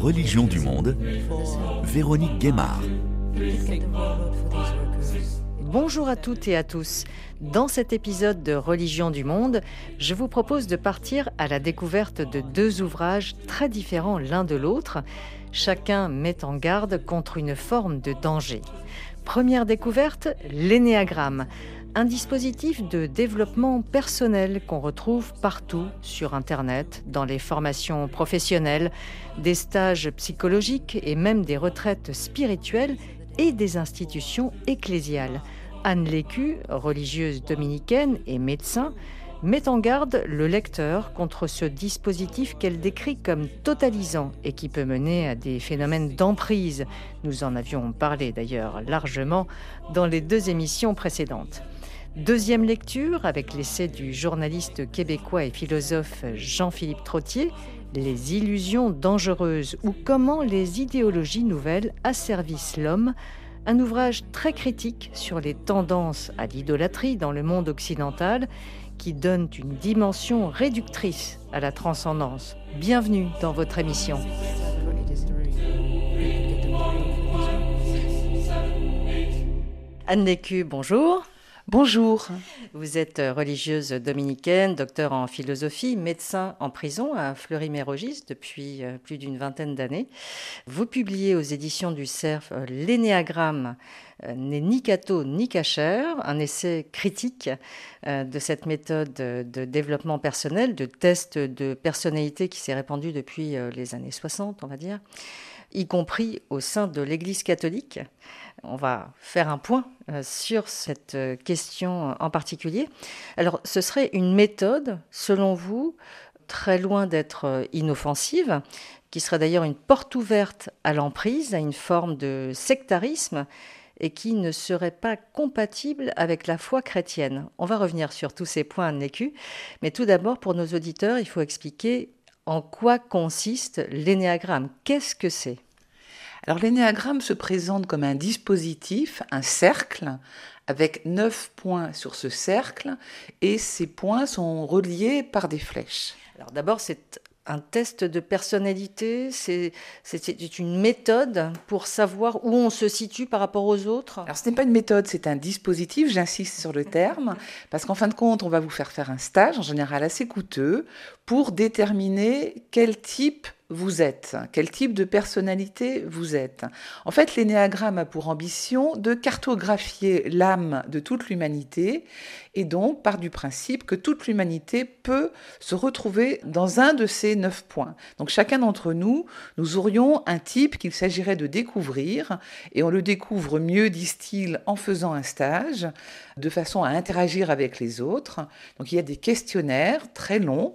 Religion du monde, Véronique Guémard. Bonjour à toutes et à tous. Dans cet épisode de Religion du monde, je vous propose de partir à la découverte de deux ouvrages très différents l'un de l'autre. Chacun met en garde contre une forme de danger. Première découverte, l'énéagramme, un dispositif de développement personnel qu'on retrouve partout sur Internet, dans les formations professionnelles, des stages psychologiques et même des retraites spirituelles et des institutions ecclésiales. Anne Lécu, religieuse dominicaine et médecin, met en garde le lecteur contre ce dispositif qu'elle décrit comme totalisant et qui peut mener à des phénomènes d'emprise. Nous en avions parlé d'ailleurs largement dans les deux émissions précédentes. Deuxième lecture avec l'essai du journaliste québécois et philosophe Jean-Philippe Trottier, Les illusions dangereuses ou comment les idéologies nouvelles asservissent l'homme, un ouvrage très critique sur les tendances à l'idolâtrie dans le monde occidental qui donne une dimension réductrice à la transcendance. Bienvenue dans votre émission. Anne bonjour. Bonjour. Vous êtes religieuse dominicaine, docteur en philosophie, médecin en prison à Fleury-Mérogis depuis euh, plus d'une vingtaine d'années. Vous publiez aux éditions du CERF euh, L'énéagramme euh, n'est ni catho ni cachère, un essai critique de cette méthode de développement personnel, de test de personnalité qui s'est répandue depuis les années 60, on va dire, y compris au sein de l'Église catholique. On va faire un point euh, sur cette euh, question en particulier. Alors, ce serait une méthode, selon vous, très loin d'être euh, inoffensive, qui serait d'ailleurs une porte ouverte à l'emprise, à une forme de sectarisme, et qui ne serait pas compatible avec la foi chrétienne. On va revenir sur tous ces points Nécu, mais tout d'abord, pour nos auditeurs, il faut expliquer en quoi consiste l'énéagramme. Qu'est-ce que c'est? Alors l'énéagramme se présente comme un dispositif, un cercle, avec neuf points sur ce cercle, et ces points sont reliés par des flèches. Alors d'abord, c'est un test de personnalité, c'est une méthode pour savoir où on se situe par rapport aux autres Alors ce n'est pas une méthode, c'est un dispositif, j'insiste sur le terme, parce qu'en fin de compte, on va vous faire faire un stage, en général assez coûteux, pour déterminer quel type vous êtes, quel type de personnalité vous êtes. En fait, l'énéagramme a pour ambition de cartographier l'âme de toute l'humanité et donc part du principe que toute l'humanité peut se retrouver dans un de ces neuf points. Donc chacun d'entre nous, nous aurions un type qu'il s'agirait de découvrir et on le découvre mieux, disent-ils, en faisant un stage de façon à interagir avec les autres. Donc il y a des questionnaires très longs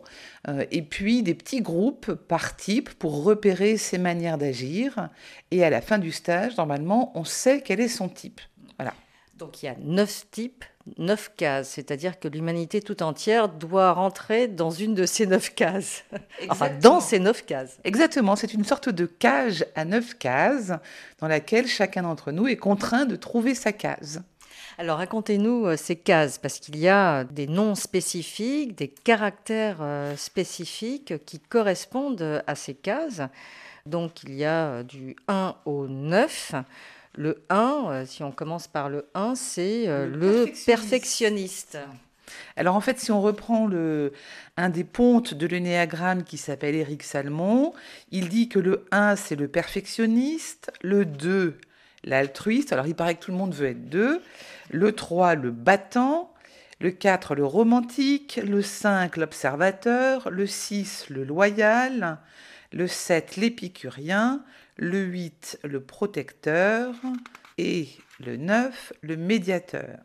et puis des petits groupes par type pour repérer ses manières d'agir. Et à la fin du stage, normalement, on sait quel est son type. Voilà. Donc il y a neuf types, neuf cases, c'est-à-dire que l'humanité tout entière doit rentrer dans une de ces neuf cases. enfin, dans ces neuf cases. Exactement, c'est une sorte de cage à neuf cases dans laquelle chacun d'entre nous est contraint de trouver sa case. Alors racontez-nous euh, ces cases, parce qu'il y a des noms spécifiques, des caractères euh, spécifiques qui correspondent à ces cases. Donc il y a euh, du 1 au 9. Le 1, si on commence par le 1, c'est le, perfectionniste. Alors en fait, si on reprend le, un des pontes de l'énéagramme qui s'appelle Éric Salmon, il dit que le 1, c'est le perfectionniste, le 2, l'altruiste. Alors il paraît que tout le monde veut être 2 le 3 le battant, le 4 le romantique, le 5 l'observateur, le 6 le loyal, le 7 l'épicurien, le 8 le protecteur et le 9 le médiateur.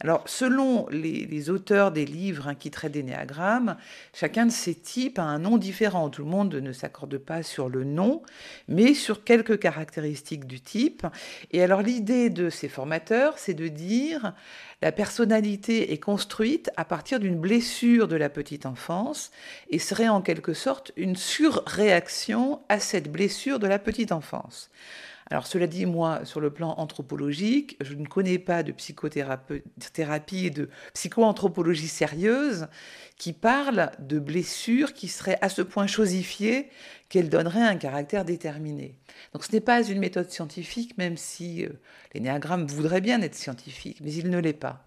Alors, selon les, auteurs des livres hein, qui traitent des néagrammes, chacun de ces types a un nom différent. Tout le monde ne s'accorde pas sur le nom, mais sur quelques caractéristiques du type. Et alors, l'idée de ces formateurs, c'est de dire la personnalité est construite à partir d'une blessure de la petite enfance et serait en quelque sorte une surréaction à cette blessure de la petite enfance. Alors cela dit, moi, sur le plan anthropologique, je ne connais pas de psychothérapie et de psychoanthropologie sérieuse qui parle de blessures qui seraient à ce point chosifiées qu'elle donnerait un caractère déterminé. Donc ce n'est pas une méthode scientifique, même si euh, l'énéagramme voudrait bien être scientifique, mais il ne l'est pas.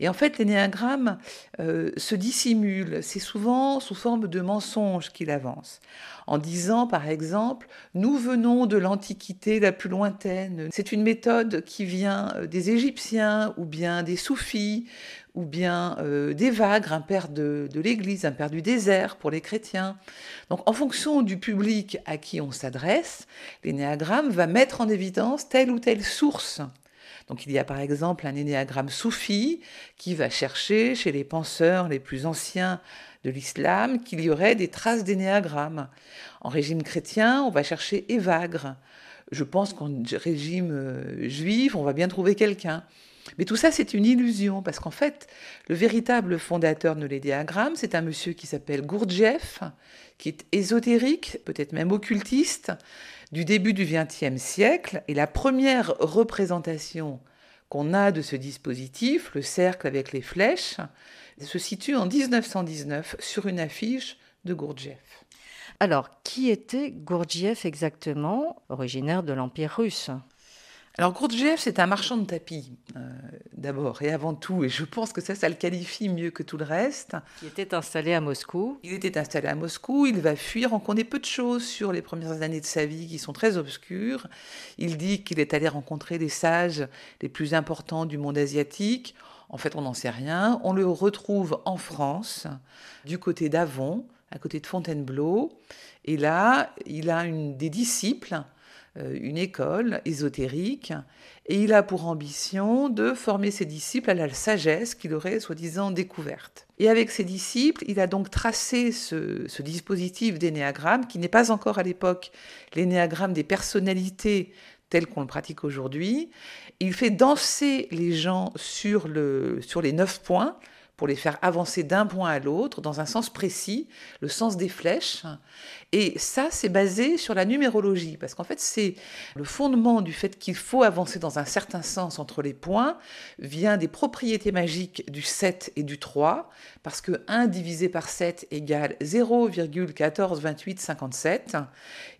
Et en fait, l'énéagramme euh, se dissimule. C'est souvent sous forme de mensonges qu'il avance. En disant, par exemple, nous venons de l'Antiquité la plus lointaine. C'est une méthode qui vient euh, des Égyptiens ou bien des Soufis ou bien euh, des vagues, un père de, de l'Église, un père du désert pour les chrétiens. Donc en fonction du public à qui on s'adresse, l'énéagramme va mettre en évidence telle ou telle source. Donc il y a par exemple un énéagramme soufi qui va chercher chez les penseurs les plus anciens de l'islam qu'il y aurait des traces d'énéagramme. En régime chrétien, on va chercher Évagre. Je pense qu'en régime euh, juif, on va bien trouver quelqu'un. Mais tout ça, c'est une illusion, parce qu'en fait, le véritable fondateur de l'énéagramme, c'est un monsieur qui s'appelle Gurdjieff, qui est ésotérique, peut-être même occultiste, du début du XXe siècle. Et la première représentation qu'on a de ce dispositif, le cercle avec les flèches, se situe en 1919 sur une affiche de Gurdjieff. Alors, qui était Gurdjieff exactement, originaire de l'Empire russe? Alors Gurdjieff, c'est un marchand de tapis, euh, d'abord et avant tout, et je pense que ça, ça le qualifie mieux que tout le reste. Il était installé à Moscou. Il était installé à Moscou, il va fuir, on connaît peu de choses sur les premières années de sa vie qui sont très obscures. Il dit qu'il est allé rencontrer les sages les plus importants du monde asiatique. En fait, on n'en sait rien. On le retrouve en France, du côté d'Avon, à côté de Fontainebleau. Et là, il a une, des disciples une école ésotérique, et il a pour ambition de former ses disciples à la sagesse qu'il aurait soi-disant découverte. Et avec ses disciples, il a donc tracé ce, ce dispositif d'énéagramme, qui n'est pas encore à l'époque l'énéagramme des personnalités tel qu'on le pratique aujourd'hui. Il fait danser les gens sur, le, sur les neuf points, pour les faire avancer d'un point à l'autre dans un sens précis, le sens des flèches. Et ça, c'est basé sur la numérologie, parce qu'en fait, c'est le fondement du fait qu'il faut avancer dans un certain sens entre les points, vient des propriétés magiques du 7 et du 3, parce que 1 divisé par 7 égale 0,142857.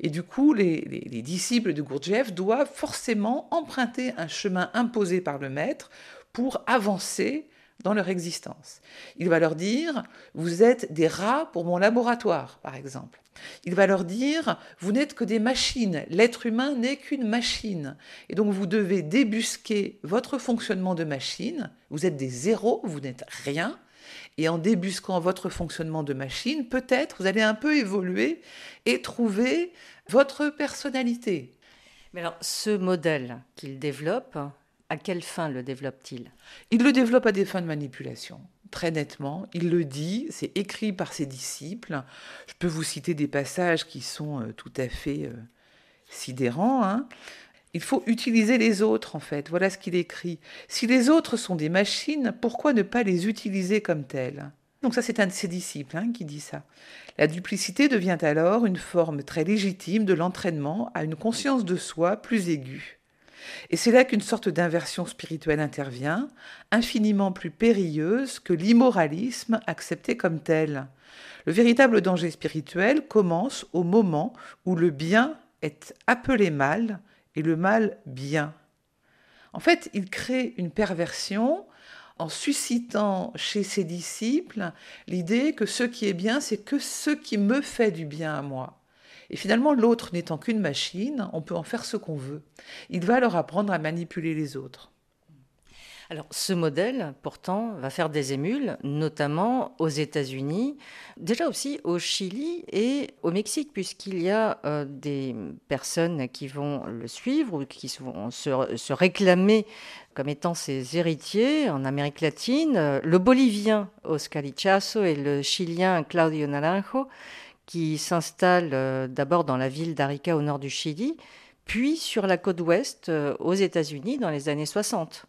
Et du coup, les, les, les disciples de Gurdjieff doivent forcément emprunter un chemin imposé par le maître pour avancer dans leur existence. Il va leur dire, vous êtes des rats pour mon laboratoire, par exemple. Il va leur dire, vous n'êtes que des machines, l'être humain n'est qu'une machine. Et donc vous devez débusquer votre fonctionnement de machine, vous êtes des zéros, vous n'êtes rien. Et en débusquant votre fonctionnement de machine, peut-être vous allez un peu évoluer et trouver votre personnalité. Mais alors, ce modèle qu'il développe, à quelle fin le développe-t-il? Il le développe à des fins de manipulation, très nettement. Il le dit, c'est écrit par ses disciples. Je peux vous citer des passages qui sont euh, tout à fait euh, sidérants. Hein. Il faut utiliser les autres, en fait. Voilà ce qu'il écrit. Si les autres sont des machines, pourquoi ne pas les utiliser comme telles? Donc ça, c'est un de ses disciples hein, qui dit ça. La duplicité devient alors une forme très légitime de l'entraînement à une conscience de soi plus aiguë. Et c'est là qu'une sorte d'inversion spirituelle intervient, infiniment plus périlleuse que l'immoralisme accepté comme tel. Le véritable danger spirituel commence au moment où le bien est appelé mal et le mal bien. En fait, il crée une perversion en suscitant chez ses disciples l'idée que ce qui est bien, c'est que ce qui me fait du bien à moi. Et finalement, l'autre n'étant qu'une machine, on peut en faire ce qu'on veut. Il va leur apprendre à manipuler les autres. Alors, ce modèle, pourtant, va faire des émules, notamment aux États-Unis, déjà aussi au Chili et au Mexique, puisqu'il y a euh, des personnes qui vont le suivre ou qui vont se, réclamer comme étant ses héritiers en Amérique latine. Le Bolivien Oscar Ichazo et le Chilien Claudio Naranjo qui s'installe euh, d'abord dans la ville d'Arica au nord du Chili, puis sur la côte ouest euh, aux États-Unis dans les années 60.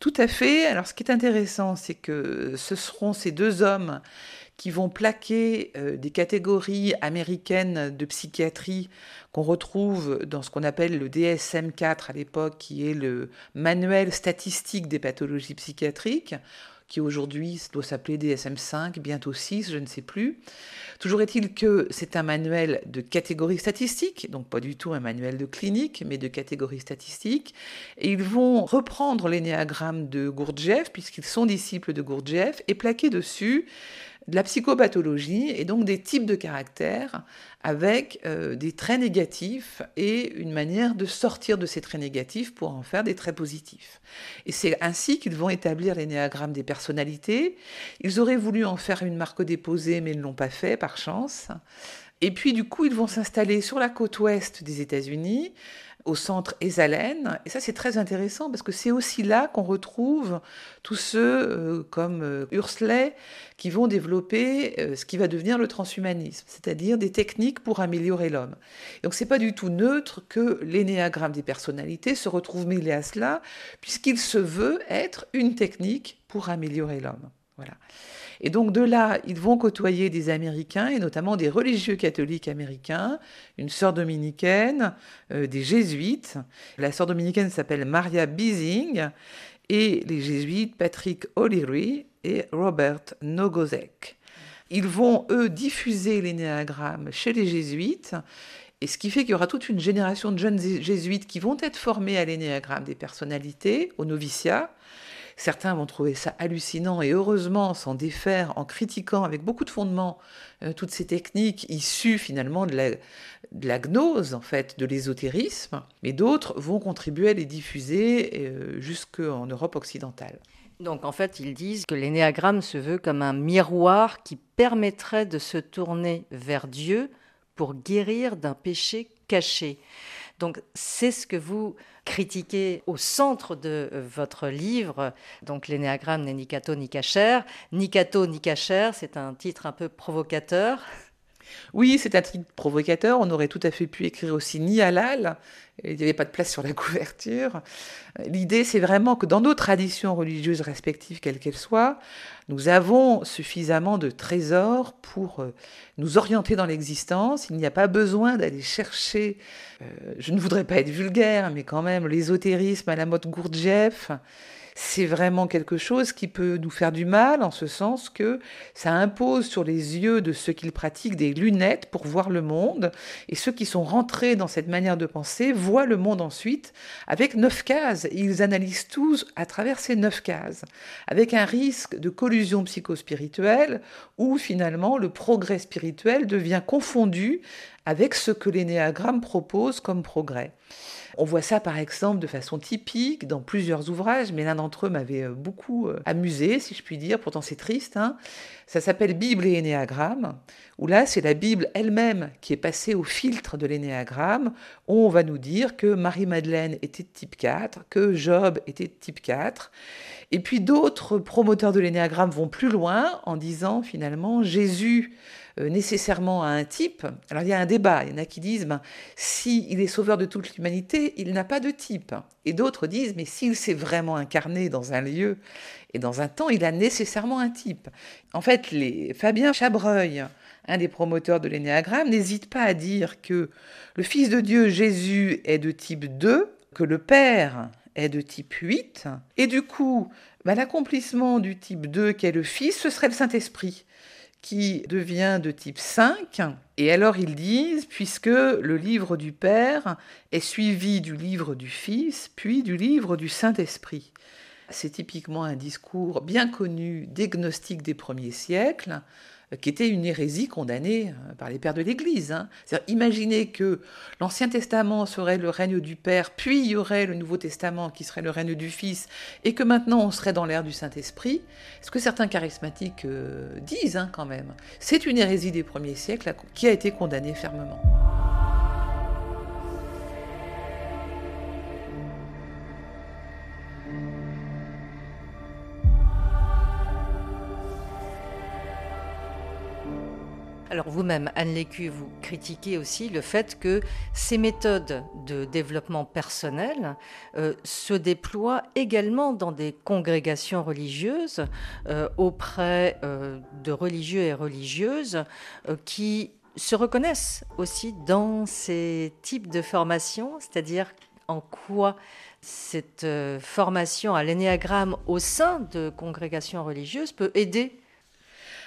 Tout à fait. Alors ce qui est intéressant, c'est que ce seront ces deux hommes qui vont plaquer euh, des catégories américaines de psychiatrie qu'on retrouve dans ce qu'on appelle le DSM-4 à l'époque, qui est le manuel statistique des pathologies psychiatriques, qui aujourd'hui doit s'appeler DSM5, bientôt 6, je ne sais plus. Toujours est-il que c'est un manuel de catégorie statistique, donc pas du tout un manuel de clinique, mais de catégorie statistique. Et ils vont reprendre l'énéagramme de Gurdjieff, puisqu'ils sont disciples de Gurdjieff, et plaquer dessus de la psychopathologie et donc des types de caractères avec euh, des traits négatifs et une manière de sortir de ces traits négatifs pour en faire des traits positifs. Et c'est ainsi qu'ils vont établir les néagrammes des personnalités. Ils auraient voulu en faire une marque déposée, mais ne l'ont pas fait par chance. Et puis du coup, ils vont s'installer sur la côte ouest des États-Unis au centre Esalen. Et ça, c'est très intéressant parce que c'est aussi là qu'on retrouve tous ceux euh, comme euh, Ursley qui vont développer euh, ce qui va devenir le transhumanisme, c'est-à-dire des techniques pour améliorer l'homme. Donc, c'est pas du tout neutre que l'énéagramme des personnalités se retrouve mêlé à cela, puisqu'il se veut être une technique pour améliorer l'homme. Voilà. Et donc de là, ils vont côtoyer des Américains, et notamment des religieux catholiques américains, une sœur dominicaine, euh, des jésuites. La sœur dominicaine s'appelle Maria Bising, et les jésuites Patrick O'Leary et Robert Nogozek. Ils vont, eux, diffuser les néagrammes chez les jésuites, et ce qui fait qu'il y aura toute une génération de jeunes jésuites qui vont être formés à l'énéagramme des personnalités, au noviciat, Certains vont trouver ça hallucinant et heureusement s'en défaire en critiquant avec beaucoup de fondement euh, toutes ces techniques issues finalement de la, gnose, en fait, de l'ésotérisme. Mais d'autres vont contribuer à les diffuser euh, jusqu'en Europe occidentale. Donc en fait, ils disent que l'énéagramme se veut comme un miroir qui permettrait de se tourner vers Dieu pour guérir d'un péché caché. Donc c'est ce que vous critiquez au centre de euh, votre livre, donc l'énéagramme n'est ni Cato ni Cacher. Ni Cato ni Cacher, c'est un titre un peu provocateur. Oui, c'est un titre provocateur. On aurait tout à fait pu écrire aussi ni halal. Il n'y avait pas de place sur la couverture. L'idée, c'est vraiment que dans nos traditions religieuses respectives, quelles qu'elles soient, nous avons suffisamment de trésors pour euh, nous orienter dans l'existence. Il n'y a pas besoin d'aller chercher, euh, je ne voudrais pas être vulgaire, mais quand même, l'ésotérisme à la mode Gurdjieff c'est vraiment quelque chose qui peut nous faire du mal en ce sens que ça impose sur les yeux de ceux qui le pratiquent des lunettes pour voir le monde. Et ceux qui sont rentrés dans cette manière de penser voient le monde ensuite avec neuf cases. Ils analysent tous à travers ces neuf cases. Avec un risque de collusion psychospirituelle où finalement le progrès spirituel devient confondu avec ce que l'énéagramme propose comme progrès. On voit ça par exemple de façon typique dans plusieurs ouvrages, mais l'un d'entre eux m'avait euh, beaucoup euh, amusé, si je puis dire, pourtant c'est triste. Hein. Ça s'appelle Bible et Énéagramme, où là c'est la Bible elle-même qui est passée au filtre de l'énéagramme, où on va nous dire que Marie-Madeleine était type 4, que Job était type 4. Et puis d'autres promoteurs de l'énéagramme vont plus loin en disant finalement Jésus nécessairement à un type. Alors il y a un débat, il y en a qui disent, ben, s'il est sauveur de toute l'humanité, il n'a pas de type. Et d'autres disent, mais s'il s'est vraiment incarné dans un lieu et dans un temps, il a nécessairement un type. En fait, les, Fabien Chabreuil, un des promoteurs de l'énéagramme, n'hésite pas à dire que le Fils de Dieu Jésus est de type 2, que le Père est de type 8, et du coup, ben, l'accomplissement du type 2 qui est le Fils, ce serait le Saint-Esprit qui devient de type 5. Et alors ils disent, puisque le livre du Père est suivi du livre du Fils, puis du livre du Saint-Esprit. C'est typiquement un discours bien connu des gnostiques des premiers siècles, qui était une hérésie condamnée euh, par les pères de l'Église. Hein. Imaginez que l'Ancien Testament serait le règne du Père, puis il y aurait le Nouveau Testament qui serait le règne du Fils, et que maintenant on serait dans l'ère du Saint-Esprit. Ce que certains charismatiques euh, disent hein, quand même. C'est une hérésie des premiers siècles qui a été condamnée fermement. Alors vous-même, Anne Lécu, vous critiquez aussi le fait que ces méthodes de développement personnel euh, se déploient également dans des congrégations religieuses euh, auprès euh, de religieux et religieuses qui se reconnaissent aussi dans ces types de formations, c'est-à-dire en quoi cette formation à l'énéagramme au sein de congrégations religieuses peut aider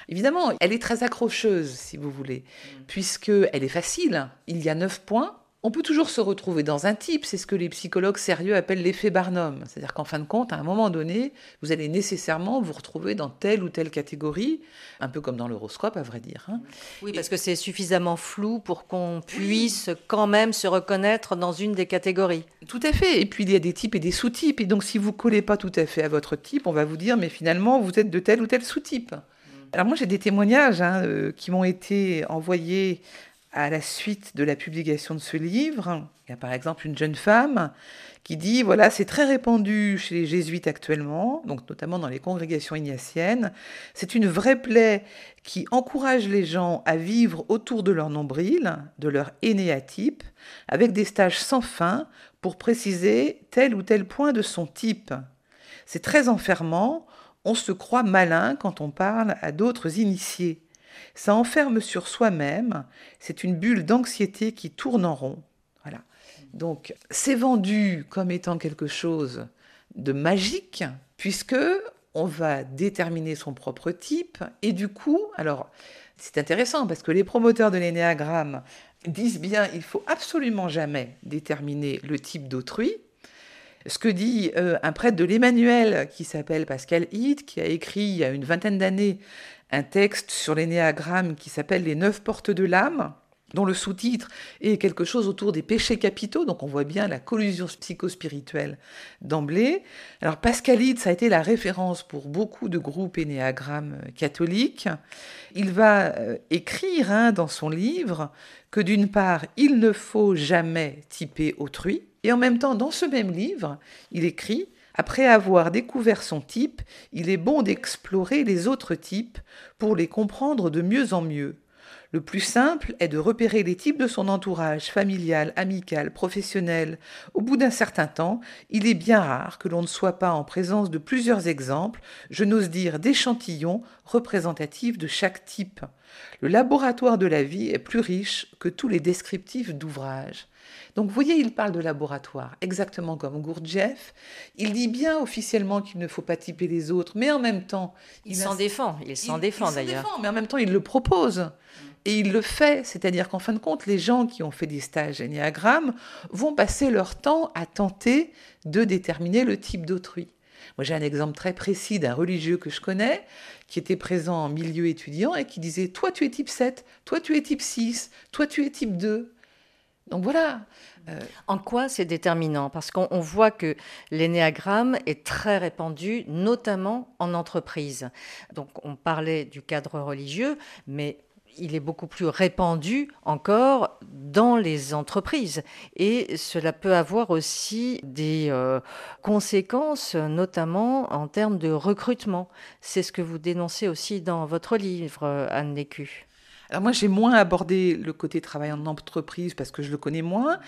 Évidemment, elle est très accrocheuse, si vous voulez, mm. puisqu'elle est facile. Il y a neuf points. On peut toujours se retrouver dans un type, c'est ce que les psychologues sérieux appellent l'effet Barnum. C'est-à-dire qu'en fin de compte, à un moment donné, vous allez nécessairement vous retrouver dans telle ou telle catégorie, un peu comme dans l'horoscope, à vrai dire. Hein. Oui, parce que c'est suffisamment flou pour qu'on puisse quand même se reconnaître dans une des catégories. Tout à fait. Et puis il y a des types et des sous-types. Et donc si vous collez pas tout à fait à votre type, on va vous dire, mais finalement, vous êtes de tel ou tel sous-type. Alors moi j'ai des témoignages hein, euh, qui m'ont été envoyés à la suite de la publication de ce livre. Il y a par exemple une jeune femme qui dit voilà, c'est très répandu chez les jésuites actuellement, donc notamment dans les congrégations ignatiennes. C'est une vraie plaie qui encourage les gens à vivre autour de leur nombril, de leur énéatype, avec des stages sans fin pour préciser tel ou tel point de son type. C'est très enfermant, on se croit malin quand on parle à d'autres initiés. Ça enferme sur soi-même. C'est une bulle d'anxiété qui tourne en rond. Voilà. Donc, c'est vendu comme étant quelque chose de magique, puisque on va déterminer son propre type. Et du coup, alors, c'est intéressant parce que les promoteurs de l'énéagramme disent bien il faut absolument jamais déterminer le type d'autrui. Ce que dit euh, un prêtre de l'Emmanuel qui s'appelle Pascal Hitt, qui a écrit il y a une vingtaine d'années un texte sur l'énéagramme qui s'appelle Les neuf portes de l'âme, dont le sous-titre est quelque chose autour des péchés capitaux, donc on voit bien la collusion psychospirituelle d'emblée. Alors Pascalide, ça a été la référence pour beaucoup de groupes énéagrammes catholiques. Il va euh, écrire hein, dans son livre que d'une part, il ne faut jamais typer autrui, et en même temps, dans ce même livre, il écrit après avoir découvert son type, il est bon d'explorer les autres types pour les comprendre de mieux en mieux. Le plus simple est de repérer les types de son entourage familial, amical, professionnel. Au bout d'un certain temps, il est bien rare que l'on ne soit pas en présence de plusieurs exemples, je n'ose dire d'échantillons représentatifs de chaque type. Le laboratoire de la vie est plus riche que tous les descriptifs d'ouvrages. Donc vous voyez, il parle de laboratoire, exactement comme Gurdjieff. Il dit bien officiellement qu'il ne faut pas typer les autres, mais en même temps... Il s'en défend, il s'en défend d'ailleurs. Mais en même temps, il le propose. Et il le fait, c'est-à-dire qu'en fin de compte, les gens qui ont fait des stages Enneagramme vont passer leur temps à tenter de déterminer le type d'autrui. Moi, j'ai un exemple très précis d'un religieux que je connais qui était présent en milieu étudiant et qui disait Toi, tu es type 7, toi, tu es type 6, toi, tu es type 2. Donc voilà. Euh, en quoi c'est déterminant? Parce qu'on voit que l'énéagramme est très répandu, notamment en entreprise. Donc on parlait du cadre religieux, mais il est beaucoup plus répandu encore dans les entreprises. Et cela peut avoir aussi des euh, conséquences, notamment en termes de recrutement. C'est ce que vous dénoncez aussi dans votre livre, Anne Lécu. Alors moi, j'ai moins abordé le côté travail en entreprise parce que je le connais moins,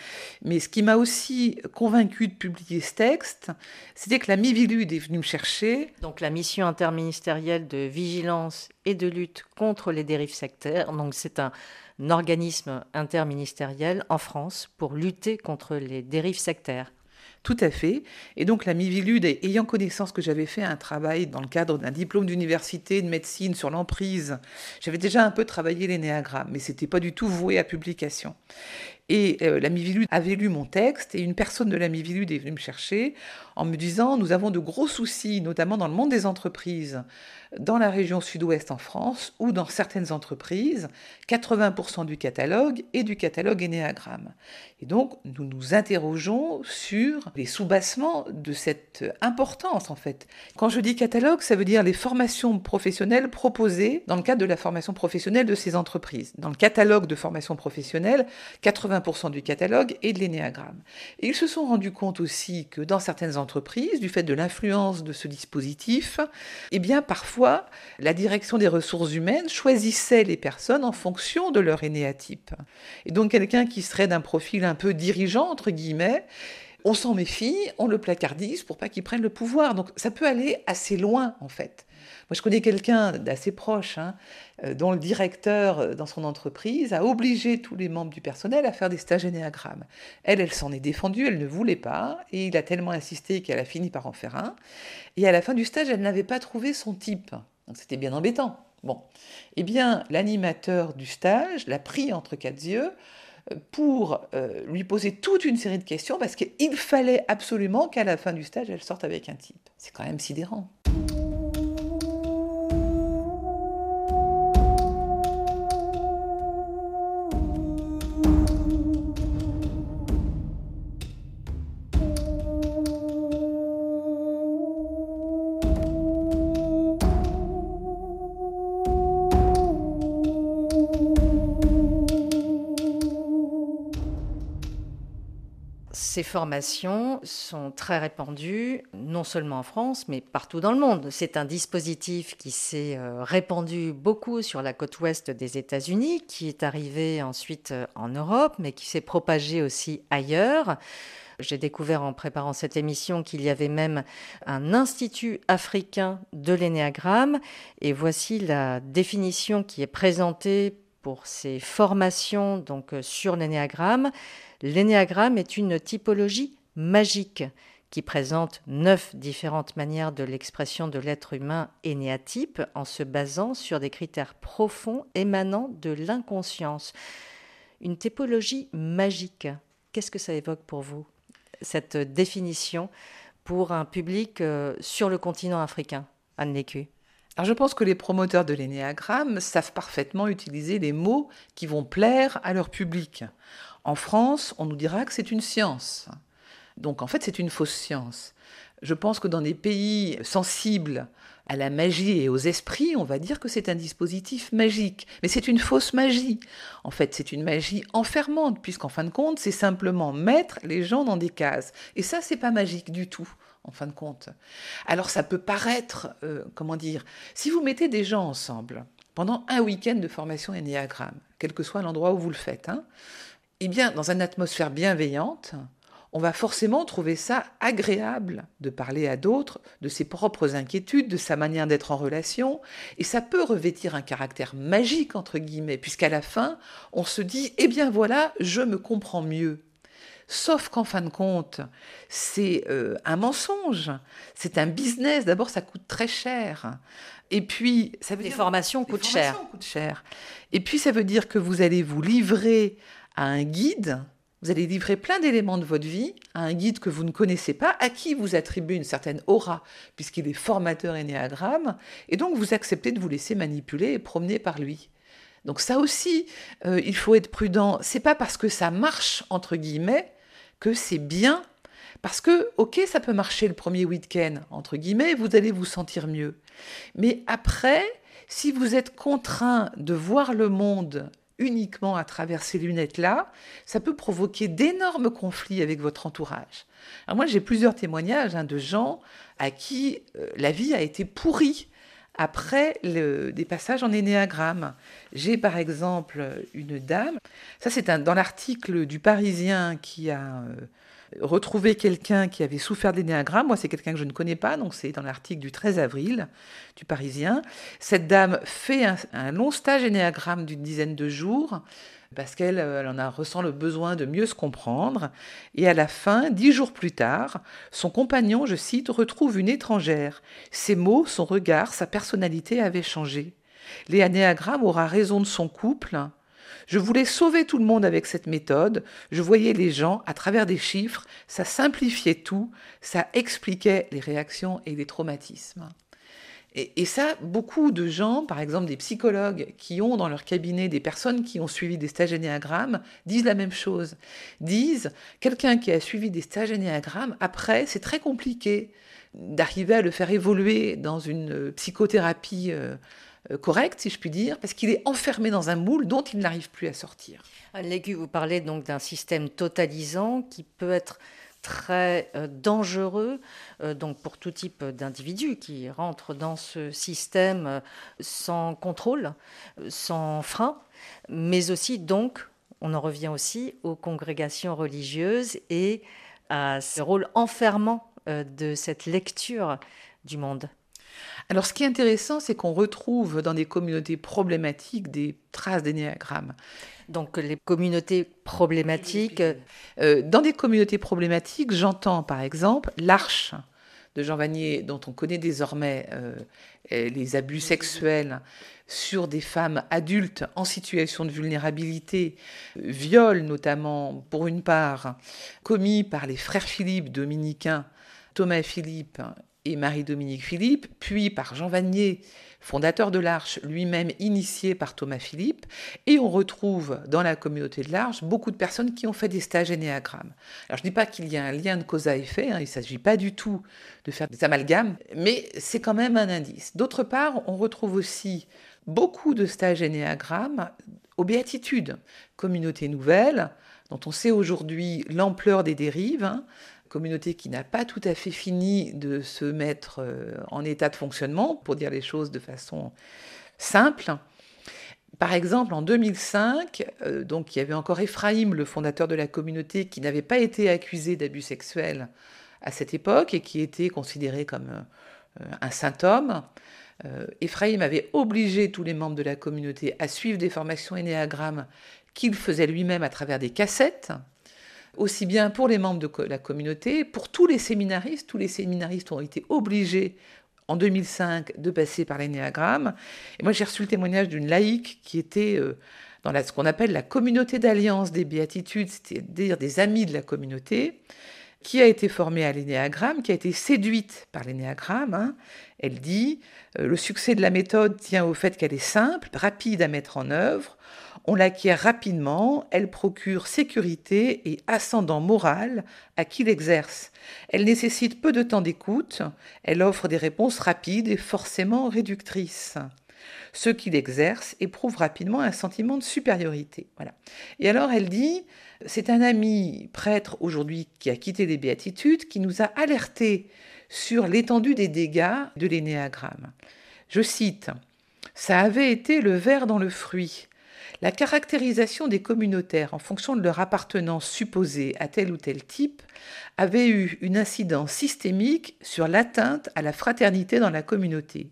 mais ce qui m'a aussi convaincu de publier ce texte, c'était que la Mivilude est venue me chercher. Donc la mission interministérielle de vigilance et de lutte contre les dérives sectaires. Donc c'est un organisme interministériel en France pour lutter contre les dérives sectaires. Tout à fait. Et donc la Mivilude, ayant connaissance que j'avais fait un travail dans le cadre d'un diplôme d'université de médecine sur l'emprise, j'avais déjà un peu travaillé les néagrammes, mais c'était pas du tout voué à publication. Et euh, la Mivilude avait lu mon texte et une personne de la Mivilude est venue me chercher en me disant nous avons de gros soucis, notamment dans le monde des entreprises, dans la région sud-ouest en France ou dans certaines entreprises, 80% du catalogue est du catalogue Ennéagramme. Et donc, nous nous interrogeons sur les soubassements de cette importance, en fait. Quand je dis catalogue, ça veut dire les formations professionnelles proposées dans le cadre de la formation professionnelle de ces entreprises. Dans le catalogue de formation professionnelle, 80% du catalogue est de l'énéagramme. Et ils se sont rendus compte aussi que dans certaines entreprises, du fait de l'influence de ce dispositif, eh bien, parfois, la direction des ressources humaines choisissait les personnes en fonction de leur énéatype. Et donc quelqu'un qui serait d'un profil un peu dirigeant, entre guillemets, on s'en méfie, on le placardise pour pas qu'il prenne le pouvoir. Donc ça peut aller assez loin en fait. Moi, je connais quelqu'un d'assez proche, hein, euh, dont le directeur euh, dans son entreprise a obligé tous les membres du personnel à faire des stages énéagrammes. Elle, elle s'en est défendue, elle ne voulait pas, et il a tellement insisté qu'elle a fini par en faire un. Et à la fin du stage, elle n'avait pas trouvé son type. Donc c'était bien embêtant. Bon, eh bien, l'animateur du stage l'a pris entre quatre yeux euh, pour lui poser toute une série de questions parce qu'il fallait absolument qu'à la fin du stage, elle sorte avec un type. C'est quand même sidérant. Ces formations sont très répandues, non seulement en France, mais partout dans le monde. C'est un dispositif qui s'est euh, répandu beaucoup sur la côte ouest des États-Unis, qui est arrivé ensuite euh, en Europe, mais qui s'est propagé aussi ailleurs. J'ai découvert en préparant cette émission qu'il y avait même un institut africain de l'énéagramme. Et voici la définition qui est présentée pour ces formations donc euh, sur l'énéagramme. L'énéagramme est une typologie magique qui présente neuf différentes manières de l'expression de l'être humain énéatype en se basant sur des critères profonds émanant de l'inconscience. Une typologie magique, qu'est-ce que ça évoque pour vous, cette définition pour un public euh, sur le continent africain, Anne Lécu? Alors je pense que les promoteurs de l'énéagramme savent parfaitement utiliser les mots qui vont plaire à leur public. En France, on nous dira que c'est une science. Donc en fait, c'est une fausse science. Je pense que dans des pays sensibles à la magie et aux esprits, on va dire que c'est un dispositif magique. Mais c'est une fausse magie. En fait, c'est une magie enfermante, puisqu'en fin de compte, c'est simplement mettre les gens dans des cases. Et ça, c'est pas magique du tout en fin de compte. Alors ça peut paraître, euh, comment dire, si vous mettez des gens ensemble pendant un week-end de formation Ennéagramme, quel que soit l'endroit où vous le faites, hein, eh bien, dans une atmosphère bienveillante, on va forcément trouver ça agréable de parler à d'autres de ses propres inquiétudes, de sa manière d'être en relation, et ça peut revêtir un caractère magique, entre guillemets, puisqu'à la fin, on se dit, eh bien voilà, je me comprends mieux. Sauf qu'en fin de compte, c'est euh, un mensonge, c'est un business. D'abord, ça coûte très cher. Et puis, ça veut les formations coûtent cher. Coûtent cher. Et puis, ça veut dire que vous allez vous livrer à un guide, vous allez livrer plein d'éléments de votre vie à un guide que vous ne connaissez pas, à qui vous attribuez une certaine aura, puisqu'il est formateur énéagramme, et donc vous acceptez de vous laisser manipuler et promener par lui. Donc ça aussi, euh, il faut être prudent. C'est pas parce que ça marche entre guillemets que c'est bien, parce que ok, ça peut marcher le premier week-end entre guillemets, vous allez vous sentir mieux. Mais après, si vous êtes contraint de voir le monde uniquement à travers ces lunettes-là, ça peut provoquer d'énormes conflits avec votre entourage. Alors moi, j'ai plusieurs témoignages hein, de gens à qui euh, la vie a été pourrie après des passages en énéagramme. J'ai par exemple une dame, ça c'est dans l'article du Parisien qui a euh, retrouver quelqu'un qui avait souffert d'énéagramme. Moi, c'est quelqu'un que je ne connais pas, donc c'est dans l'article du 13 avril du Parisien. Cette dame fait un, long stage énéagramme d'une dizaine de jours parce qu'elle euh, en a ressent le besoin de mieux se comprendre. Et à la fin, dix jours plus tard, son compagnon, je cite, retrouve une étrangère. Ses mots, son regard, sa personnalité avaient changé. L'énéagramme aura raison de son couple, je voulais sauver tout le monde avec cette méthode. Je voyais les gens à travers des chiffres. Ça simplifiait tout. Ça expliquait les réactions et les traumatismes. Et, ça, beaucoup de gens, par exemple des psychologues qui ont dans leur cabinet des personnes qui ont suivi des stages énéagrammes, disent la même chose. Disent, quelqu'un qui a suivi des stages énéagrammes, après, c'est très compliqué d'arriver à le faire évoluer dans une psychothérapie euh, correct, si je puis dire, parce qu'il est enfermé dans un moule dont il n'arrive plus à sortir. Légu, vous parlez donc d'un système totalisant qui peut être très euh, dangereux euh, donc pour tout type d'individus qui rentrent dans ce système sans contrôle, sans frein, mais aussi donc, on en revient aussi aux congrégations religieuses et à ce rôle enfermant euh, de cette lecture du monde alors, ce qui est intéressant, c'est qu'on retrouve dans des communautés problématiques des traces d'énéagramme. Donc, les communautés problématiques. Euh, dans des communautés problématiques, j'entends par exemple l'arche de Jean Vanier, dont on connaît désormais euh, les abus sexuels sur des femmes adultes en situation de vulnérabilité, viol notamment pour une part, commis par les frères Philippe dominicains, Thomas Philippe et Marie-Dominique Philippe, puis par Jean Vanier, fondateur de l'Arche, lui-même initié par Thomas Philippe, et on retrouve dans la communauté de l'Arche beaucoup de personnes qui ont fait des stages énéagrammes. Alors je ne dis pas qu'il y a un lien de cause à effet, hein, il ne s'agit pas du tout de faire des amalgames, mais c'est quand même un indice. D'autre part, on retrouve aussi beaucoup de stages énéagrammes aux béatitudes, communauté nouvelle, dont on sait aujourd'hui l'ampleur des dérives, hein, communauté qui n'a pas tout à fait fini de se mettre euh, en état de fonctionnement, pour dire les choses de façon simple. Par exemple, en 2005, euh, donc il y avait encore Ephraim, le fondateur de la communauté, qui n'avait pas été accusé d'abus sexuels à cette époque et qui était considéré comme euh, un saint homme. Ephraim avait obligé tous les membres de la communauté à suivre des formations énéagrammes qu'il faisait lui-même à travers des cassettes aussi bien pour les membres de la communauté, pour tous les séminaristes. Tous les séminaristes ont été obligés en 2005 de passer par l'énéagramme. Et moi, j'ai reçu le témoignage d'une laïque qui était euh, dans ce qu'on appelle la communauté d'alliance des béatitudes, c'est-à-dire des amis de la communauté, qui a été formée à l'énéagramme, qui a été séduite par l'énéagramme. Hein. Elle dit euh, Le succès de la méthode tient au fait qu'elle est simple, rapide à mettre en œuvre. On l'acquiert rapidement, elle procure sécurité et ascendant moral à qui l'exerce. Elle nécessite peu de temps d'écoute, elle offre des réponses rapides et forcément réductrices. Ceux qui l'exercent éprouvent rapidement un sentiment de supériorité. Voilà. Et alors elle dit, c'est un ami prêtre aujourd'hui qui a quitté les béatitudes qui nous a alertés sur l'étendue des dégâts de l'énéagramme. Je cite, Ça avait été le ver dans le fruit. La caractérisation des communautaires en fonction de leur appartenance supposée à tel ou tel type avait eu une incidence systémique sur l'atteinte à la fraternité dans la communauté.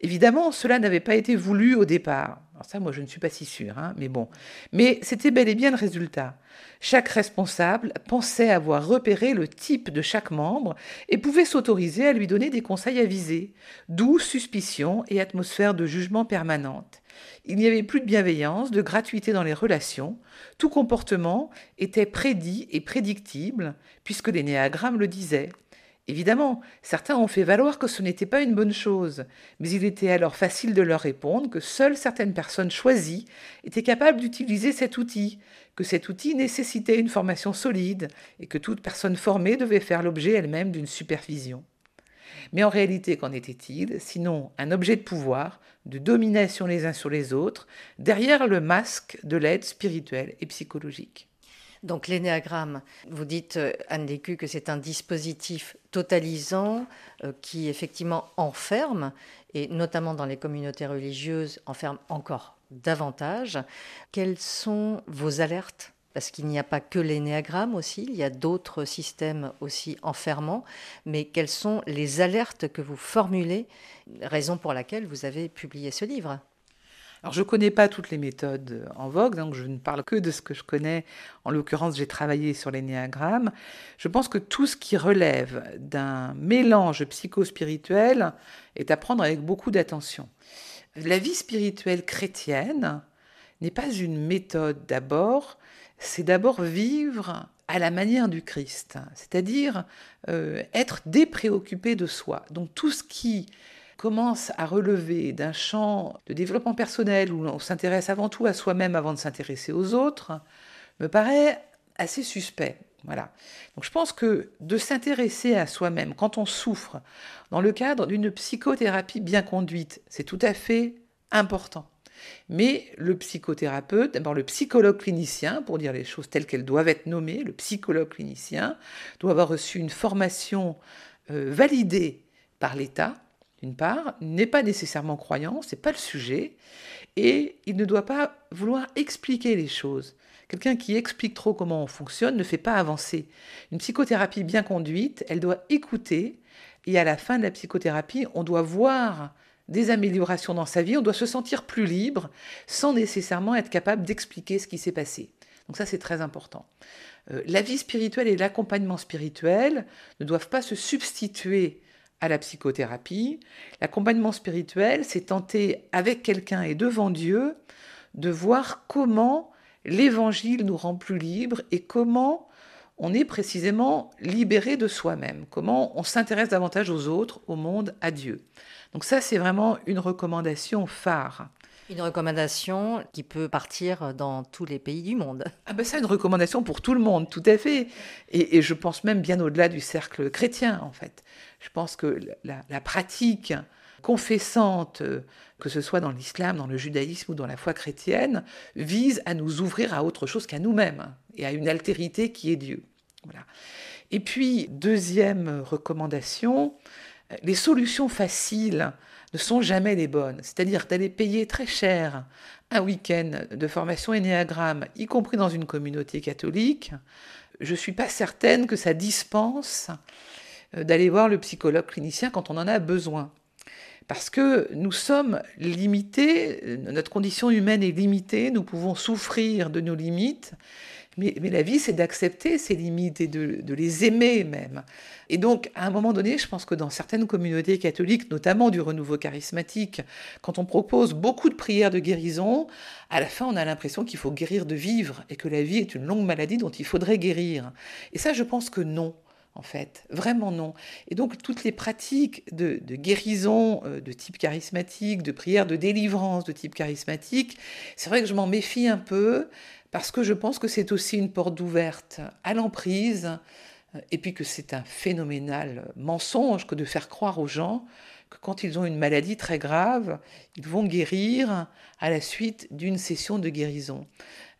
Évidemment, cela n'avait pas été voulu au départ. Alors ça, moi, je ne suis pas si sûre, hein, mais bon. Mais c'était bel et bien le résultat. Chaque responsable pensait avoir repéré le type de chaque membre et pouvait s'autoriser à lui donner des conseils avisés, d'où suspicion et atmosphère de jugement permanente. Il n'y avait plus de bienveillance, de gratuité dans les relations. Tout comportement était prédit et prédictible, puisque l'énéagramme le disait. Évidemment, certains ont fait valoir que ce n'était pas une bonne chose, mais il était alors facile de leur répondre que seules certaines personnes choisies étaient capables d'utiliser cet outil, que cet outil nécessitait une formation solide et que toute personne formée devait faire l'objet elle-même d'une supervision. Mais en réalité, qu'en était-il? Sinon, un objet de pouvoir, de domination les uns sur les autres, derrière le masque de l'aide spirituelle et psychologique. Donc l'énéagramme, vous dites, euh, Anne Lécu, que c'est un dispositif totalisant euh, qui effectivement enferme, et notamment dans les communautés religieuses, enferme encore davantage. Quelles sont vos alertes? Parce qu'il n'y a pas que l'énéagramme aussi, il y a d'autres systèmes aussi enfermants, mais quelles sont les alertes que vous formulez, raison pour laquelle vous avez publié ce livre alors, je ne connais pas toutes les méthodes en vogue, donc je ne parle que de ce que je connais. En l'occurrence, j'ai travaillé sur l'énéagramme. Je pense que tout ce qui relève d'un mélange psycho-spirituel est à prendre avec beaucoup d'attention. La vie spirituelle chrétienne n'est pas une méthode d'abord, c'est d'abord vivre à la manière du Christ, c'est-à-dire euh, être dépréoccupé de soi. Donc tout ce qui commence à relever d'un champ de développement personnel où on s'intéresse avant tout à soi-même avant de s'intéresser aux autres, me paraît assez suspect. Voilà. Donc je pense que de s'intéresser à soi-même quand on souffre dans le cadre d'une psychothérapie bien conduite, c'est tout à fait important. Mais le psychothérapeute, d'abord le psychologue clinicien, pour dire les choses telles qu'elles doivent être nommées, le psychologue clinicien doit avoir reçu une formation euh, validée par l'État, part, n'est pas nécessairement croyant, c'est pas le sujet, et il ne doit pas vouloir expliquer les choses. Quelqu'un qui explique trop comment on fonctionne ne fait pas avancer. Une psychothérapie bien conduite, elle doit écouter et à la fin de la psychothérapie, on doit voir des améliorations dans sa vie, on doit se sentir plus libre sans nécessairement être capable d'expliquer ce qui s'est passé. Donc ça, c'est très important. Euh, la vie spirituelle et l'accompagnement spirituel ne doivent pas se substituer à la psychothérapie. L'accompagnement spirituel, c'est tenter avec quelqu'un et devant Dieu de voir comment l'évangile nous rend plus libres et comment on est précisément libéré de soi-même, comment on s'intéresse davantage aux autres, au monde, à Dieu. Donc ça, c'est vraiment une recommandation phare. Une recommandation qui peut partir dans tous les pays du monde. Ah ben ça, une recommandation pour tout le monde, tout à fait. Et, je pense même bien au-delà du cercle chrétien, en fait. Je pense que la, pratique confessante, que ce soit dans l'islam, dans le judaïsme ou dans la foi chrétienne, vise à nous ouvrir à autre chose qu'à nous-mêmes et à une altérité qui est Dieu. Voilà. Et puis, deuxième recommandation, les solutions faciles ne sont jamais les bonnes. C'est-à-dire d'aller payer très cher un week-end de formation énéagramme, y compris dans une communauté catholique, je ne suis pas certaine que ça dispense euh, d'aller voir le psychologue clinicien quand on en a besoin. Parce que nous sommes limités, euh, notre condition humaine est limitée, nous pouvons souffrir de nos limites, mais, la vie, c'est d'accepter ces limites et de, les aimer même. Et donc, à un moment donné, je pense que dans certaines communautés catholiques, notamment du renouveau charismatique, quand on propose beaucoup de prières de guérison, à la fin, on a l'impression qu'il faut guérir de vivre et que la vie est une longue maladie dont il faudrait guérir. Et ça, je pense que non en fait, vraiment non. Et donc toutes les pratiques de, guérison euh, de type charismatique, de prière de délivrance de type charismatique, c'est vrai que je m'en méfie un peu parce que je pense que c'est aussi une porte ouverte à l'emprise, et puis que c'est un phénoménal mensonge que de faire croire aux gens que quand ils ont une maladie très grave, ils vont guérir à la suite d'une session de guérison.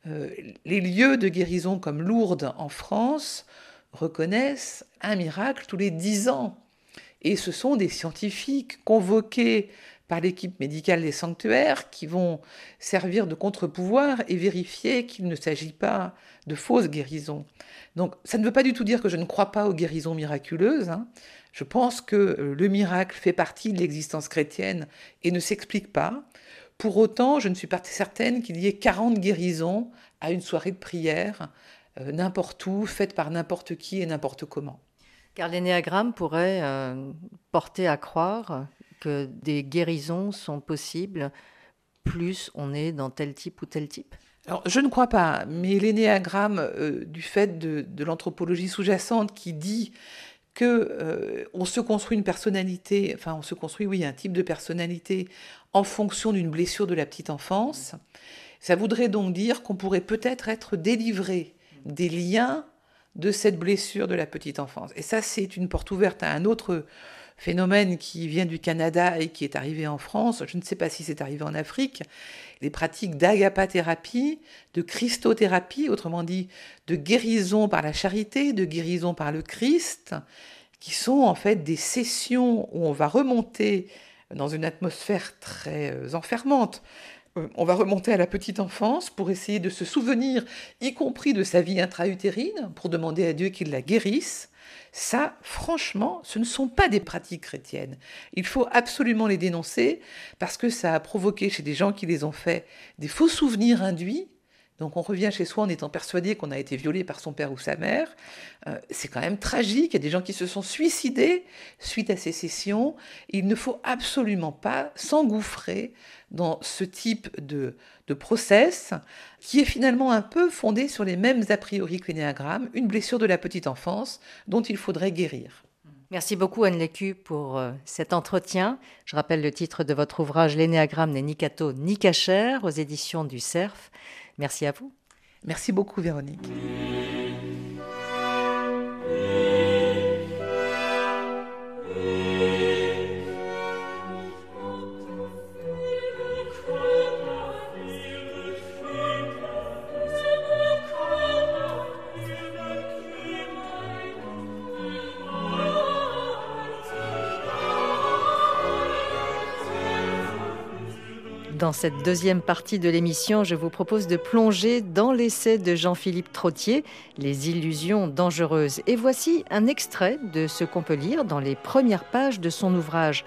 Euh, les lieux de guérison comme Lourdes en France reconnaissent un miracle tous les dix ans. Et ce sont des scientifiques convoqués par l'équipe médicale des sanctuaires qui vont servir de contre-pouvoir et vérifier qu'il ne s'agit pas de fausses guérisons. Donc ça ne veut pas du tout dire que je ne crois pas aux guérisons miraculeuses. Hein. Je pense que euh, le miracle fait partie de l'existence chrétienne et ne s'explique pas. Pour autant, je ne suis pas certaine qu'il y ait 40 guérisons à une soirée de prière, euh, n'importe où, faites par n'importe qui et n'importe comment. Car l'énéagramme pourrait euh, porter à croire des guérisons sont possibles plus on est dans tel type ou tel type? Alors, je ne crois pas, mais l'énéagramme, euh, du fait de, l'anthropologie sous-jacente qui dit que euh, on se construit une personnalité, enfin on se construit, oui, un type de personnalité en fonction d'une blessure de la petite enfance, ça voudrait donc dire qu'on pourrait peut-être être délivré des liens de cette blessure de la petite enfance. Et ça, c'est une porte ouverte à un autre phénomène qui vient du Canada et qui est arrivé en France, je ne sais pas si c'est arrivé en Afrique, les pratiques d'agapathérapie, de christothérapie, autrement dit de guérison par la charité, de guérison par le Christ, qui sont en fait des sessions où on va remonter dans une atmosphère très euh, enfermante. Euh, on va remonter à la petite enfance pour essayer de se souvenir, y compris de sa vie intra-utérine, pour demander à Dieu qu'il la guérisse. Ça, franchement, ce ne sont pas des pratiques chrétiennes. Il faut absolument les dénoncer parce que ça a provoqué chez des gens qui les ont fait des faux souvenirs induits. Donc on revient chez soi en étant persuadé qu'on a été violé par son père ou sa mère. Euh, c'est quand même tragique. Il y a des gens qui se sont suicidés suite à ces sessions. Il ne faut absolument pas s'engouffrer dans ce type de, de process qui est finalement un peu fondé sur les mêmes a priori que l'énéagramme, une blessure de la petite enfance dont il faudrait guérir. Merci beaucoup Anne Lécu pour euh, cet entretien. Je rappelle le titre de votre ouvrage L'énéagramme n'est ni cateau ni cachère aux éditions du CERF. Merci à vous. Merci beaucoup Véronique. Dans cette deuxième partie de l'émission, je vous propose de plonger dans l'essai de Jean-Philippe Trottier, Les illusions dangereuses. Et voici un extrait de ce qu'on peut lire dans les premières pages de son ouvrage.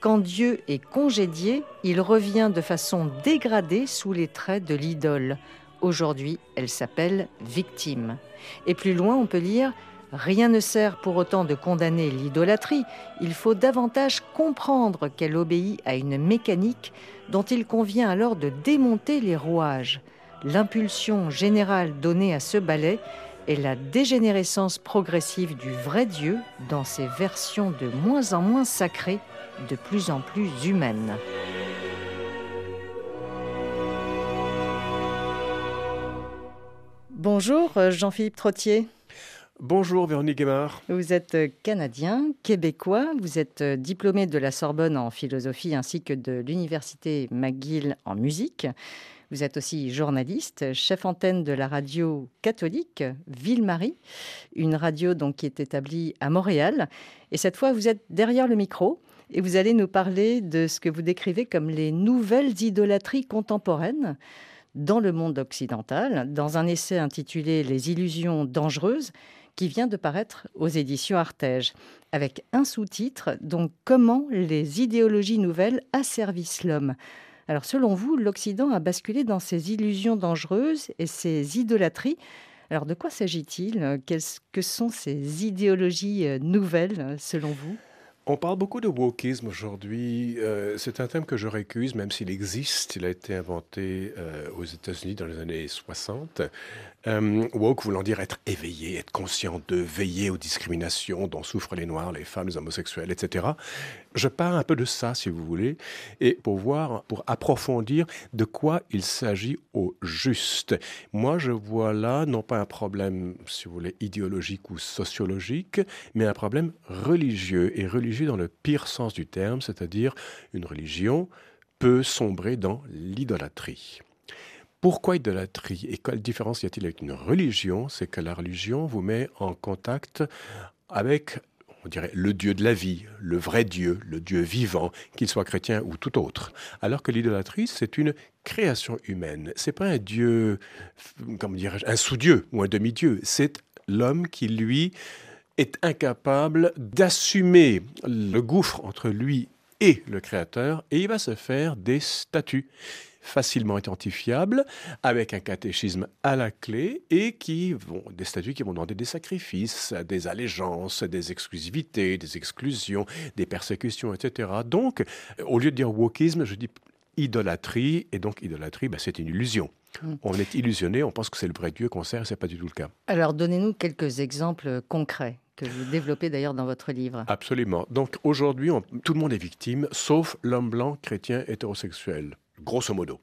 Quand Dieu est congédié, il revient de façon dégradée sous les traits de l'idole. Aujourd'hui, elle s'appelle Victime. Et plus loin, on peut lire Rien ne sert pour autant de condamner l'idolâtrie, il faut davantage comprendre qu'elle obéit à une mécanique dont il convient alors de démonter les rouages. L'impulsion générale donnée à ce ballet est la dégénérescence progressive du vrai Dieu dans ses versions de moins en moins sacrées, de plus en plus humaines. Bonjour Jean-Philippe Trottier. Bonjour Véronique Guémard. Vous êtes euh, canadien, québécois, vous êtes euh, diplômé de la Sorbonne en philosophie ainsi que de l'université McGill en musique. Vous êtes aussi journaliste, chef antenne de la radio catholique Ville-Marie, une radio donc qui est établie à Montréal. Et cette fois, vous êtes derrière le micro et vous allez nous parler de ce que vous décrivez comme les nouvelles idolâtries contemporaines dans le monde occidental, dans un essai intitulé Les illusions dangereuses qui vient de paraître aux éditions Artege, avec un sous-titre, donc Comment les idéologies nouvelles asservissent l'homme. Alors selon vous, l'Occident a basculé dans ces illusions dangereuses et ces idolâtries. Alors de quoi s'agit-il? Quelles que sont ces idéologies euh, nouvelles selon vous? On parle beaucoup de wokisme aujourd'hui. Euh, c'est un thème que je récuse, même s'il existe. Il a été inventé euh, aux États-Unis dans les années 60. Euh, woke voulant dire être éveillé, être conscient de, veiller aux discriminations dont souffrent les Noirs, les femmes, les homosexuels, etc. Je pars un peu de ça, si vous voulez, et pour voir, pour approfondir de quoi il s'agit au juste. Moi, je vois là non pas un problème, si vous voulez, idéologique ou sociologique, mais un problème religieux, et religieux dans le pire sens du terme, c'est-à-dire une religion peut sombrer dans l'idolâtrie. Pourquoi idolâtrie Et quelle différence y a-t-il avec une religion? C'est que la religion vous met en contact avec, on dirait, le Dieu de la vie, le vrai Dieu, le Dieu vivant, qu'il soit chrétien ou tout autre. Alors que l'idolâtrie, c'est une création humaine. C'est pas un Dieu, comment dirais-je, un sous-dieu ou un demi-dieu. C'est l'homme qui, lui, est incapable d'assumer le gouffre entre lui et le Créateur, et il va se faire des statues facilement identifiables, avec un catéchisme à la clé et qui vont, des statuts qui vont demander des sacrifices, des allégeances, des exclusivités, des exclusions, des persécutions, etc. Donc, au lieu de dire wokisme, je dis idolâtrie, et donc idolâtrie, ben, c'est une illusion. Hmm. On est illusionné, on pense que c'est le vrai Dieu qu'on sert, ce n'est pas du tout le cas. Alors, donnez-nous quelques exemples concrets que vous développez d'ailleurs dans votre livre. Absolument. Donc aujourd'hui, tout le monde est victime, sauf l'homme blanc chrétien hétérosexuel grosso modo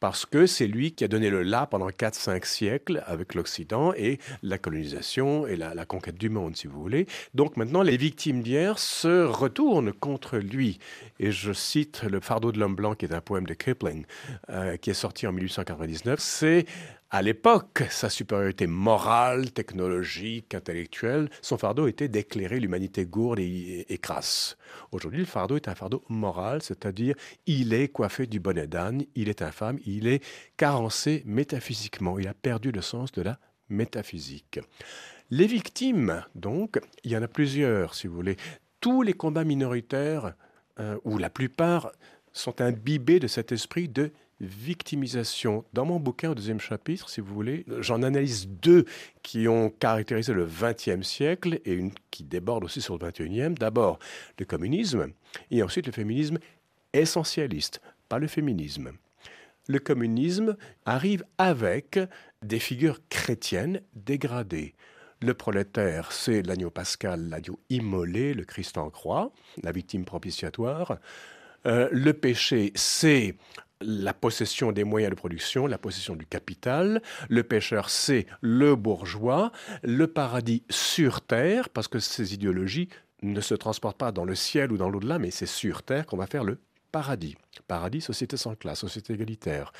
parce que c'est lui qui a donné le là pendant 4-5 siècles avec l'Occident et la colonisation et la, conquête du monde, si vous voulez. Donc maintenant, les victimes d'hier se retournent contre lui. Et je cite Le fardeau de l'homme blanc, qui est un poème de Kipling, euh, qui est sorti en 1899. C'est à l'époque, sa supériorité morale, technologique, intellectuelle, son fardeau était d'éclairer l'humanité gourde et, crasse. Aujourd'hui, le fardeau est un fardeau moral, c'est-à-dire il est coiffé du bonnet d'âne, il est infâme, il est carencé métaphysiquement, il a perdu le sens de la métaphysique. Les victimes, donc, il y en a plusieurs, si vous voulez. Tous les combats minoritaires, euh, ou la plupart, sont imbibés de cet esprit de victimisation. Dans mon bouquin, au deuxième chapitre, si vous voulez, j'en analyse deux qui ont caractérisé le XXe siècle et une qui déborde aussi sur le XXIe. D'abord, le communisme et ensuite le féminisme essentialiste, pas le féminisme. Le communisme arrive avec des figures chrétiennes dégradées. Le prolétaire, c'est l'agneau pascal, l'agneau immolé, le Christ en croix, la victime propitiatoire. Euh, le péché, c'est la possession des moyens de production, la possession du capital. Le pêcheur, c'est le bourgeois. Le paradis sur terre, parce que ces idéologies ne se transportent pas dans le ciel ou dans l'au-delà, mais c'est sur terre qu'on va faire le paradis. Paradis, société sans classe, société égalitaire.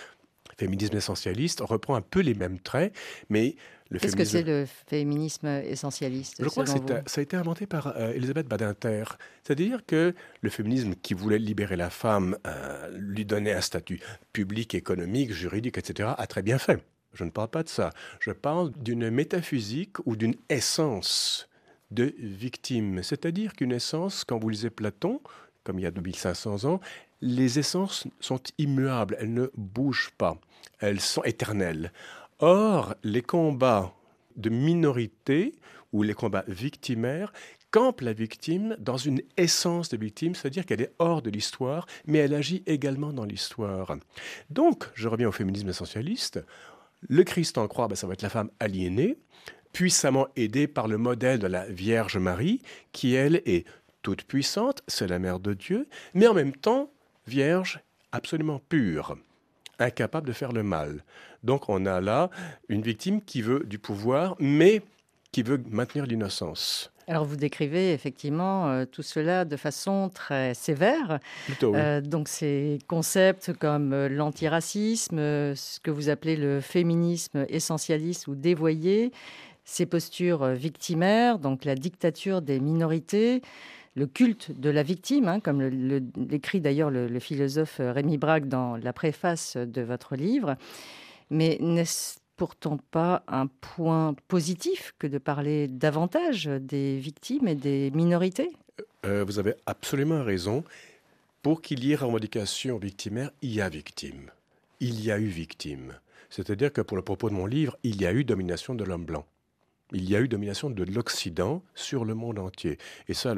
féminisme essentialiste reprend un peu les mêmes traits, mais Qu'est-ce que c'est le féminisme essentialiste Je crois que ça a été inventé par euh, Elisabeth Badinter. C'est-à-dire que le féminisme qui voulait libérer la femme, euh, lui donner un statut public, économique, juridique, etc., a très bien fait. Je ne parle pas de ça. Je parle d'une métaphysique ou d'une essence de victime. C'est-à-dire qu'une essence, quand vous lisez Platon, comme il y a 2500 ans, les essences sont immuables, elles ne bougent pas, elles sont éternelles. Or, les combats de minorité ou les combats victimaires campent la victime dans une essence de victime, c'est-à-dire qu'elle est hors de l'histoire, mais elle agit également dans l'histoire. Donc, je reviens au féminisme essentialiste. Le Christ en croix, ben, ça va être la femme aliénée, puissamment aidée par le modèle de la Vierge Marie, qui, elle, est toute puissante, c'est la mère de Dieu, mais en même temps, vierge, absolument pure incapable de faire le mal. Donc on a là une victime qui veut du pouvoir, mais qui veut maintenir l'innocence. Alors vous décrivez effectivement euh, tout cela de façon très sévère. Plutôt, oui. Euh, donc ces concepts comme euh, l'antiracisme, ce que vous appelez le féminisme essentialiste ou dévoyé, ces postures victimaires, donc la dictature des minorités, le culte de la victime, hein, comme l'écrit d'ailleurs le, philosophe Rémi Braque dans la préface de votre livre. Mais n'est-ce pourtant pas un point positif que de parler davantage des victimes et des minorités? Euh, Vous avez absolument raison. Pour qu'il y ait revendication victimaire, il y a victime. Il y a eu victime. C'est-à-dire que pour le propos de mon livre, il y a eu domination de l'homme blanc il y a eu domination de l'Occident sur le monde entier. Et ça,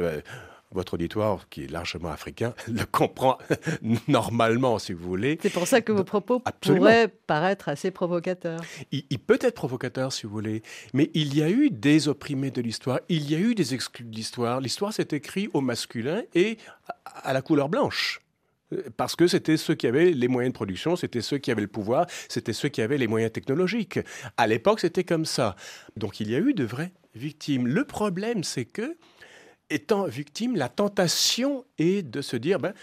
votre auditoire, qui est largement africain, le comprend normalement, si vous voulez. C'est pour ça que vos propos pourraient paraître assez provocateurs. Il, il, peut être provocateur, si vous voulez, mais il y a eu des opprimés de l'histoire, il y a eu des exclus de l'histoire. L'histoire s'est écrite au masculin et à la couleur blanche parce que c'était ceux qui avaient les moyens de production, c'était ceux qui avaient le pouvoir, c'était ceux qui avaient les moyens technologiques. À l'époque, c'était comme ça. Donc il y a eu de vraies victimes. Le problème, c'est que, étant victime, la tentation est de se dire, ben,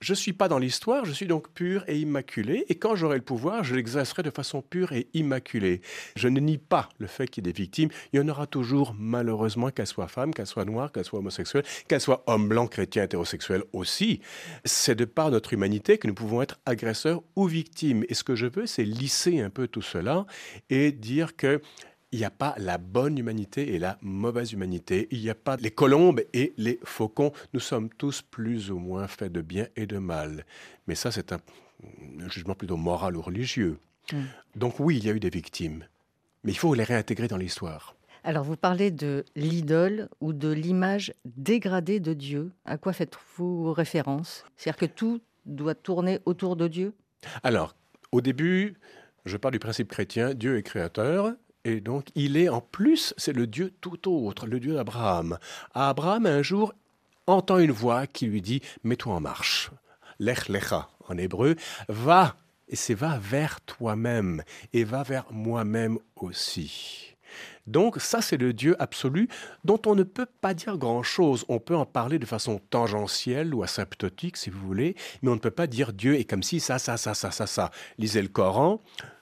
je ne suis pas dans l'histoire, je suis donc pur et immaculé, et quand j'aurai le pouvoir, je l'exercerai de façon pure et immaculée. Je ne nie pas le fait qu'il y ait des victimes. Il y en aura toujours, malheureusement, qu'elles soient femmes, qu'elles soient noires, qu'elles soient homosexuelles, qu'elles soient hommes blancs, chrétiens, hétérosexuels aussi. C'est de par notre humanité que nous pouvons être agresseurs ou victimes. Et ce que je veux, c'est lisser un peu tout cela et dire que il n'y a pas la bonne humanité et la mauvaise humanité. Il n'y a pas les colombes et les faucons. Nous sommes tous plus ou moins faits de bien et de mal. Mais ça, c'est un, jugement plutôt moral ou religieux. Mm. Donc oui, il y a eu des victimes. Mais il faut les réintégrer dans l'histoire. Alors vous parlez de l'idole ou de l'image dégradée de Dieu. À quoi faites-vous référence? C'est-à-dire que tout doit tourner autour de Dieu? Alors, au début, je parle du principe chrétien, Dieu est créateur, et donc, il est en plus, c'est le Dieu tout autre, le Dieu d'Abraham. Abraham, un jour, entend une voix qui lui dit Mets-toi en marche. Lech lecha en hébreu, va, et c'est va vers toi-même, et va vers moi-même aussi. Donc ça, c'est le Dieu absolu dont on ne peut pas dire grand-chose. On peut en parler de façon tangentielle ou asymptotique, si vous voulez, mais on ne peut pas dire Dieu est comme si ça, ça, ça, ça, ça, ça. Lisez le Coran,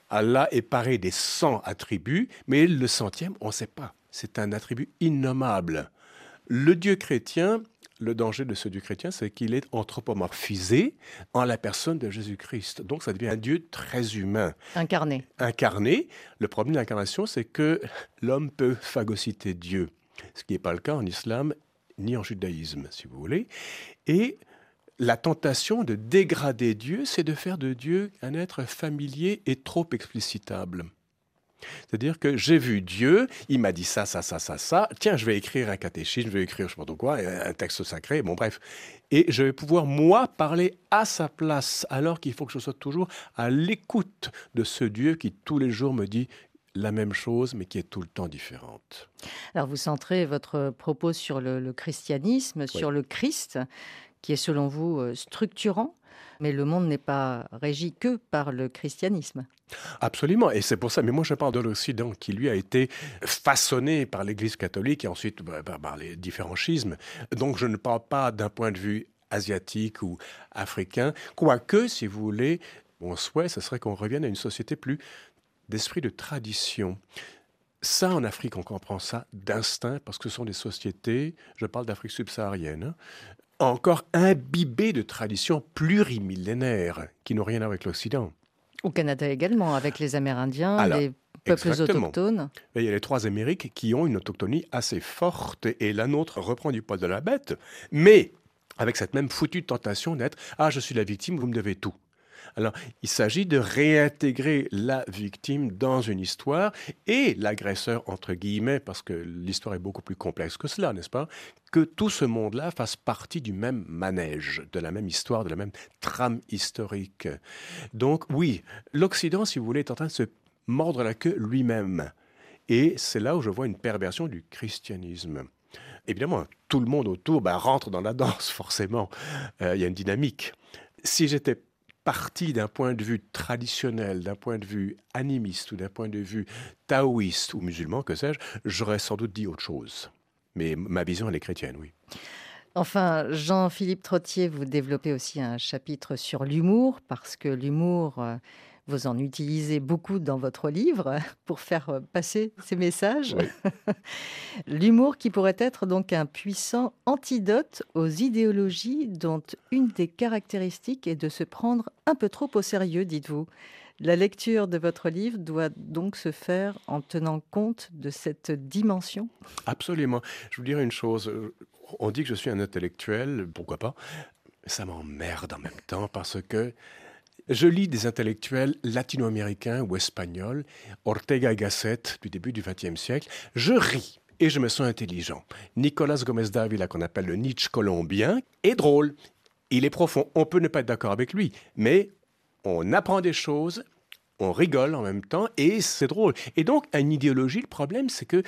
Allah est paré des 100 attributs, mais le centième, on ne sait pas. C'est un attribut innommable. Le Dieu chrétien, le danger de ce Dieu chrétien, c'est qu'il est anthropomorphisé en la personne de Jésus-Christ. Donc ça devient un Dieu très humain. Incarné. Incarné. Le problème de l'incarnation, c'est que l'homme peut phagocyter Dieu, ce qui n'est pas le cas en islam ni en judaïsme, si vous voulez. Et la tentation de dégrader Dieu, c'est de faire de Dieu un être familier et trop explicitable. C'est-à-dire que j'ai vu Dieu, il m'a dit ça, ça, ça, ça, ça. Tiens, je vais écrire un catéchisme, je vais écrire je sais pas quoi, un texte sacré, bon bref. Et je vais pouvoir, moi, parler à sa place, alors qu'il faut que je sois toujours à l'écoute de ce Dieu qui tous les jours me dit la même chose, mais qui est tout le temps différente. Alors vous centrez votre propos sur le, christianisme, sur le Christ qui est selon vous euh, structurant, mais le monde n'est pas régi que par le christianisme. Absolument, et c'est pour ça, mais moi je parle de l'Occident qui lui a été façonné par l'Église catholique et ensuite bah, bah, par les différents schismes. Donc je ne parle pas d'un point de vue asiatique ou africain, quoique, si vous voulez, Mon souhait, ce serait qu'on revienne à une société plus d'esprit de tradition. Ça, en Afrique, on comprend ça d'instinct parce que ce sont des sociétés, je parle d'Afrique subsaharienne, hein, encore imbibées de traditions plurimillénaires qui n'ont rien à voir avec l'Occident. Au Canada également, avec les Amérindiens, les peuples autochtones. il y a les trois Amériques qui ont une autochtonie assez forte et la nôtre reprend du poil de la bête, mais avec cette même foutue tentation d'être Ah, je suis la victime, vous me devez tout. Alors, il s'agit de réintégrer la victime dans une histoire et l'agresseur, entre guillemets, parce que l'histoire est beaucoup plus complexe que cela, n'est-ce pas Que tout ce monde-là fasse partie du même manège, de la même histoire, de la même trame historique. Donc, oui, l'Occident, si vous voulez, est en train de se mordre la queue lui-même. Et c'est là où je vois une perversion du christianisme. Évidemment, tout le monde autour bah, rentre dans la danse, forcément. Euh, il y a une dynamique. Si j'étais parti d'un point de vue traditionnel, d'un point de vue animiste ou d'un point de vue taoïste ou musulman, que sais-je, j'aurais sans doute dit autre chose. Mais ma vision, elle est chrétienne, oui. Enfin, Jean-Philippe Trottier, vous développez aussi un chapitre sur l'humour, parce que l'humour, euh, vous en utilisez beaucoup dans votre livre pour faire euh, passer ces messages. L'humour qui pourrait être donc un puissant antidote aux idéologies dont une des caractéristiques est de se prendre un peu trop au sérieux, dites-vous. La lecture de votre livre doit donc se faire en tenant compte de cette dimension Absolument. Je vous dirais une chose. On dit que je suis un intellectuel, pourquoi pas Ça m'emmerde en même temps parce que je lis des intellectuels latino-américains ou espagnols, Ortega y Gasset du début du XXe siècle. Je ris et je me sens intelligent. Nicolas Gomez Davila, qu'on appelle le Nietzsche colombien, est drôle. Il est profond. On peut ne pas être d'accord avec lui, mais on apprend des choses, on rigole en même temps et c'est drôle. Et donc, une idéologie, le problème, c'est que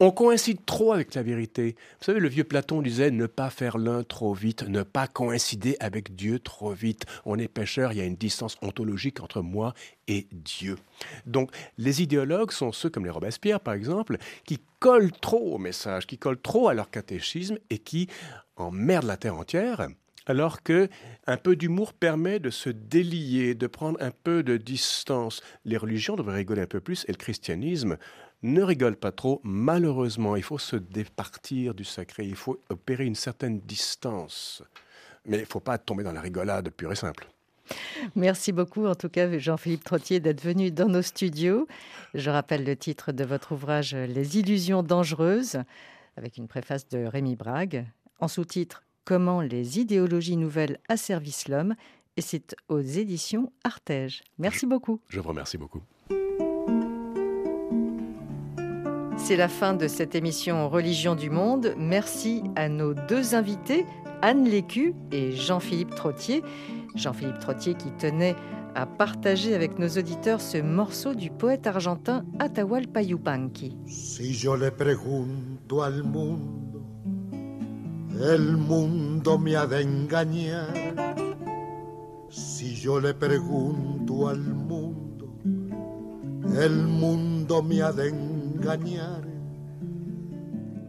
on coïncide trop avec la vérité. Vous savez, le vieux Platon disait ne pas faire l'un trop vite, ne pas coïncider avec Dieu trop vite. On est pécheur, il y a une distance ontologique entre moi et Dieu. Donc, les idéologues sont ceux comme les Robespierre, par exemple, qui collent trop au message, qui collent trop à leur catéchisme et qui emmerdent la terre entière alors que un peu d'humour permet de se délier, de prendre un peu de distance. Les religions devraient rigoler un peu plus et le christianisme ne rigole pas trop. Malheureusement, il faut se départir du sacré, il faut opérer une certaine distance. Mais il ne faut pas tomber dans la rigolade pure et simple. Merci beaucoup, en tout cas, Jean-Philippe Trottier, d'être venu dans nos studios. Je rappelle le titre de votre ouvrage Les illusions dangereuses, avec une préface de Rémi Brague. En sous-titre Comment les idéologies nouvelles asservissent l'homme. Et c'est aux éditions Artege. Merci beaucoup. Je vous remercie beaucoup. C'est la fin de cette émission Religion du Monde. Merci à nos deux invités, Anne Lécu et Jean-Philippe Trottier. Jean-Philippe Trottier qui tenait à partager avec nos auditeurs ce morceau du poète argentin Atahualpa Yupanqui. Si yo le pregunto al mundo, el mundo me ha de. Si yo le pregunto al mundo, el mundo me ha de.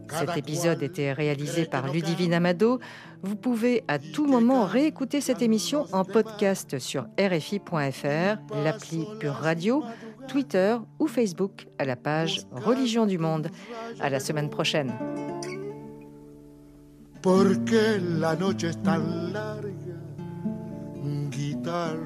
Cet épisode était réalisé par Ludivine Amado. Vous pouvez à tout moment réécouter cette émission en podcast sur RFI.fr, l'appli Pure Radio, Twitter ou Facebook à la page Religion du Monde. À la semaine prochaine. la noche est larga, guitarra,